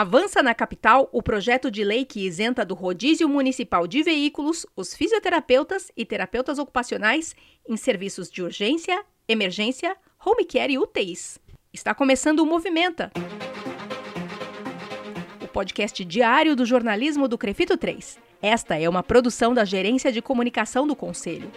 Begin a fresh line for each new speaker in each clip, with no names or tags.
Avança na capital o projeto de lei que isenta do rodízio municipal de veículos os fisioterapeutas e terapeutas ocupacionais em serviços de urgência, emergência, home care e UTIs. Está começando o Movimenta, o podcast diário do jornalismo do Crefito 3. Esta é uma produção da Gerência de Comunicação do Conselho.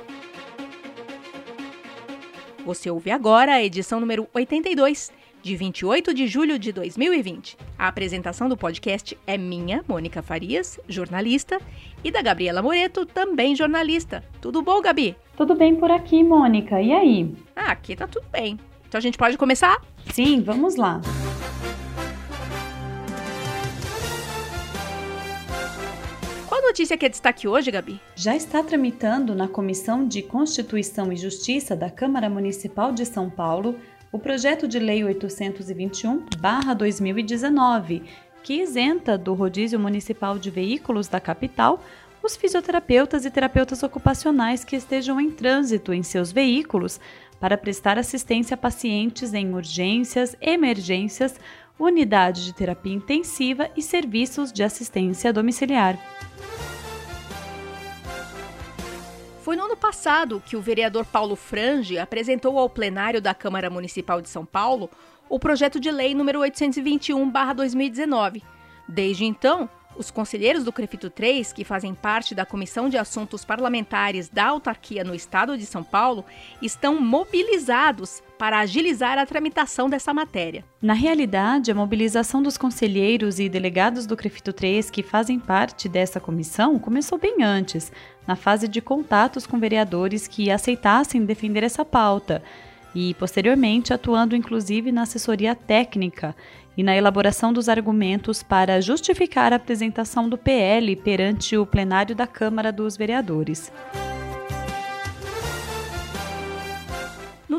Você ouve agora a edição número 82 de 28 de julho de 2020. A apresentação do podcast é minha, Mônica Farias, jornalista, e da Gabriela Moreto, também jornalista. Tudo bom, Gabi?
Tudo bem por aqui, Mônica. E aí?
Ah, aqui tá tudo bem. Então a gente pode começar?
Sim, vamos lá.
Qual notícia que é destaque hoje, Gabi?
Já está tramitando na Comissão de Constituição e Justiça da Câmara Municipal de São Paulo o projeto de lei 821/2019, que isenta do rodízio municipal de veículos da capital os fisioterapeutas e terapeutas ocupacionais que estejam em trânsito em seus veículos para prestar assistência a pacientes em urgências, emergências, unidade de terapia intensiva e serviços de assistência domiciliar.
Foi no ano passado que o vereador Paulo Frange apresentou ao plenário da Câmara Municipal de São Paulo o projeto de lei número 821/2019. Desde então, os conselheiros do Crefito 3, que fazem parte da Comissão de Assuntos Parlamentares da Autarquia no Estado de São Paulo, estão mobilizados para agilizar a tramitação dessa matéria.
Na realidade, a mobilização dos conselheiros e delegados do Crefito 3 que fazem parte dessa comissão começou bem antes, na fase de contatos com vereadores que aceitassem defender essa pauta e, posteriormente, atuando inclusive na assessoria técnica e na elaboração dos argumentos para justificar a apresentação do PL perante o plenário da Câmara dos Vereadores.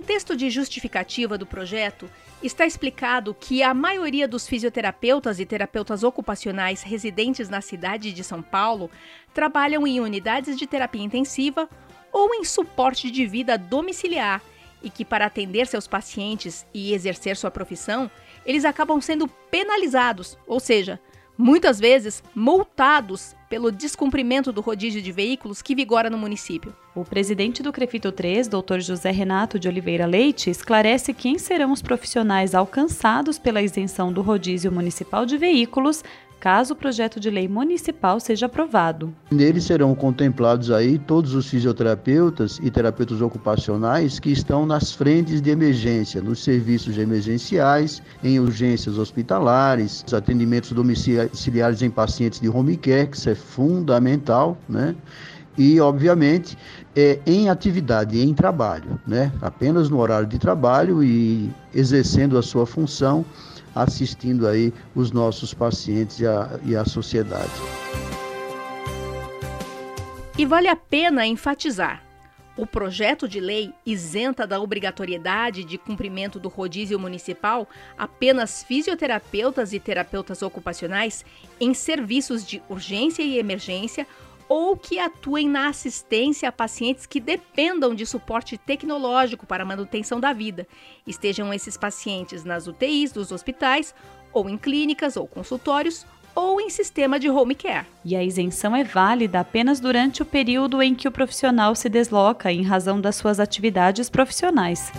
Texto de justificativa do projeto, está explicado que a maioria dos fisioterapeutas e terapeutas ocupacionais residentes na cidade de São Paulo trabalham em unidades de terapia intensiva ou em suporte de vida domiciliar e que, para atender seus pacientes e exercer sua profissão, eles acabam sendo penalizados, ou seja, muitas vezes multados pelo descumprimento do rodízio de veículos que vigora no município.
O presidente do Crefito 3, Dr. José Renato de Oliveira Leite, esclarece quem serão os profissionais alcançados pela isenção do rodízio municipal de veículos caso o projeto de lei municipal seja aprovado.
Nele serão contemplados aí todos os fisioterapeutas e terapeutas ocupacionais que estão nas frentes de emergência, nos serviços emergenciais, em urgências hospitalares, atendimentos domiciliares em pacientes de home care, que isso é fundamental, né? E, obviamente, é, em atividade, em trabalho, né? Apenas no horário de trabalho e exercendo a sua função assistindo aí os nossos pacientes e a, e a sociedade.
E vale a pena enfatizar: o projeto de lei isenta da obrigatoriedade de cumprimento do rodízio municipal apenas fisioterapeutas e terapeutas ocupacionais em serviços de urgência e emergência ou que atuem na assistência a pacientes que dependam de suporte tecnológico para a manutenção da vida, estejam esses pacientes nas UTIs dos hospitais, ou em clínicas ou consultórios, ou em sistema de home care.
E a isenção é válida apenas durante o período em que o profissional se desloca em razão das suas atividades profissionais.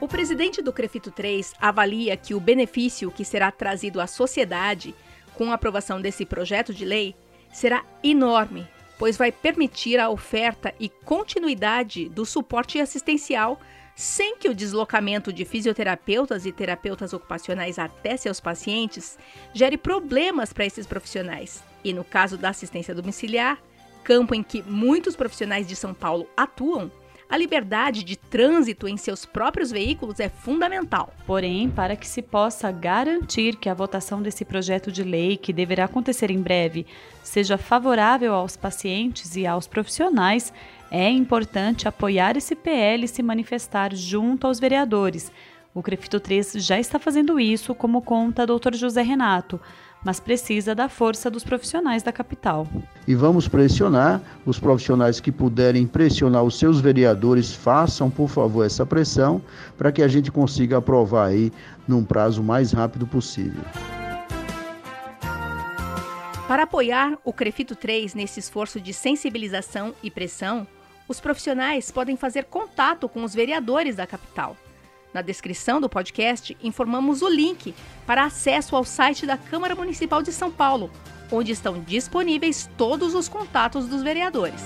O presidente do Crefito 3 avalia que o benefício que será trazido à sociedade com a aprovação desse projeto de lei, será enorme, pois vai permitir a oferta e continuidade do suporte assistencial sem que o deslocamento de fisioterapeutas e terapeutas ocupacionais até seus pacientes gere problemas para esses profissionais. E no caso da assistência domiciliar, campo em que muitos profissionais de São Paulo atuam, a liberdade de trânsito em seus próprios veículos é fundamental.
Porém, para que se possa garantir que a votação desse projeto de lei, que deverá acontecer em breve, seja favorável aos pacientes e aos profissionais, é importante apoiar esse PL e se manifestar junto aos vereadores, O Crefito 3 já está fazendo isso, como conta Dr. José Renato, mas precisa da força dos profissionais da capital.
E vamos pressionar os profissionais que puderem pressionar os seus vereadores, façam, por favor, essa pressão para que a gente consiga aprovar aí num prazo mais rápido possível.
Para apoiar o Crefito 3 nesse esforço de sensibilização e pressão, os profissionais podem fazer contato com os vereadores da capital. Na descrição do podcast, informamos o link para acesso ao site da Câmara Municipal de São Paulo, onde estão disponíveis todos os contatos dos vereadores.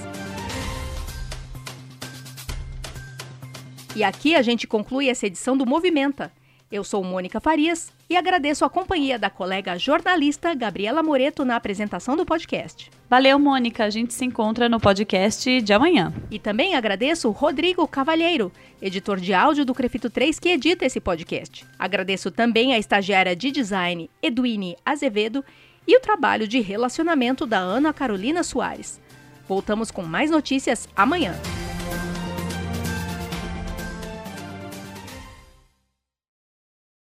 E aqui a gente conclui essa edição do Movimenta. Eu sou Mônica Farias e agradeço a companhia da colega jornalista Gabriela Moreto na apresentação do podcast.
Valeu, Mônica. A gente se encontra no podcast de amanhã.
E também agradeço o Rodrigo Cavalheiro, editor de áudio do Crefito 3, que edita esse podcast. Agradeço também a estagiária de design Eduine Azevedo e o trabalho de relacionamento da Ana Carolina Soares. Voltamos com mais notícias amanhã.